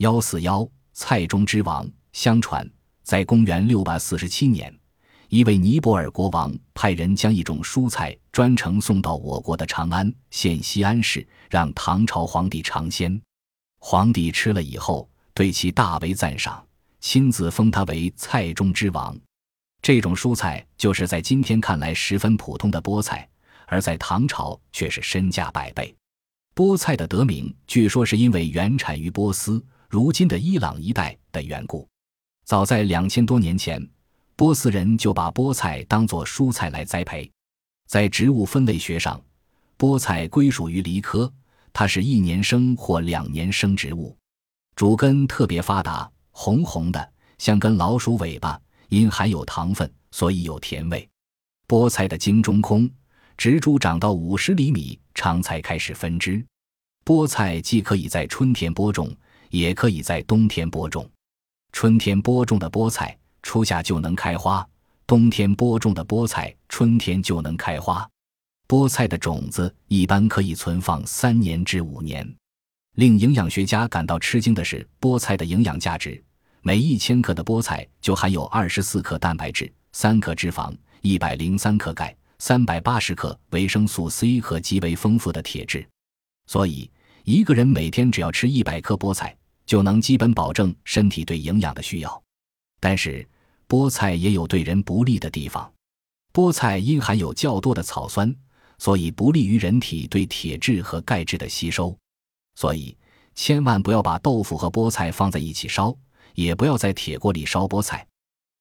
幺四幺，菜中之王。相传，在公元六百四十七年，一位尼泊尔国王派人将一种蔬菜专程送到我国的长安县西安市，让唐朝皇帝尝鲜。皇帝吃了以后，对其大为赞赏，亲自封他为菜中之王。这种蔬菜就是在今天看来十分普通的菠菜，而在唐朝却是身价百倍。菠菜的得名，据说是因为原产于波斯（如今的伊朗一带）的缘故。早在两千多年前，波斯人就把菠菜当作蔬菜来栽培。在植物分类学上，菠菜归属于梨科，它是一年生或两年生植物，主根特别发达，红红的，像根老鼠尾巴。因含有糖分，所以有甜味。菠菜的茎中空，植株长到五十厘米长才开始分枝。菠菜既可以在春天播种，也可以在冬天播种。春天播种的菠菜，初夏就能开花；冬天播种的菠菜，春天就能开花。菠菜的种子一般可以存放三年至五年。令营养学家感到吃惊的是，菠菜的营养价值。每一千克的菠菜就含有二十四克蛋白质、三克脂肪、一百零三克钙、三百八十克维生素 C 和极为丰富的铁质。所以，一个人每天只要吃一百克菠菜，就能基本保证身体对营养的需要。但是，菠菜也有对人不利的地方。菠菜因含有较多的草酸，所以不利于人体对铁质和钙质的吸收。所以，千万不要把豆腐和菠菜放在一起烧。也不要在铁锅里烧菠菜，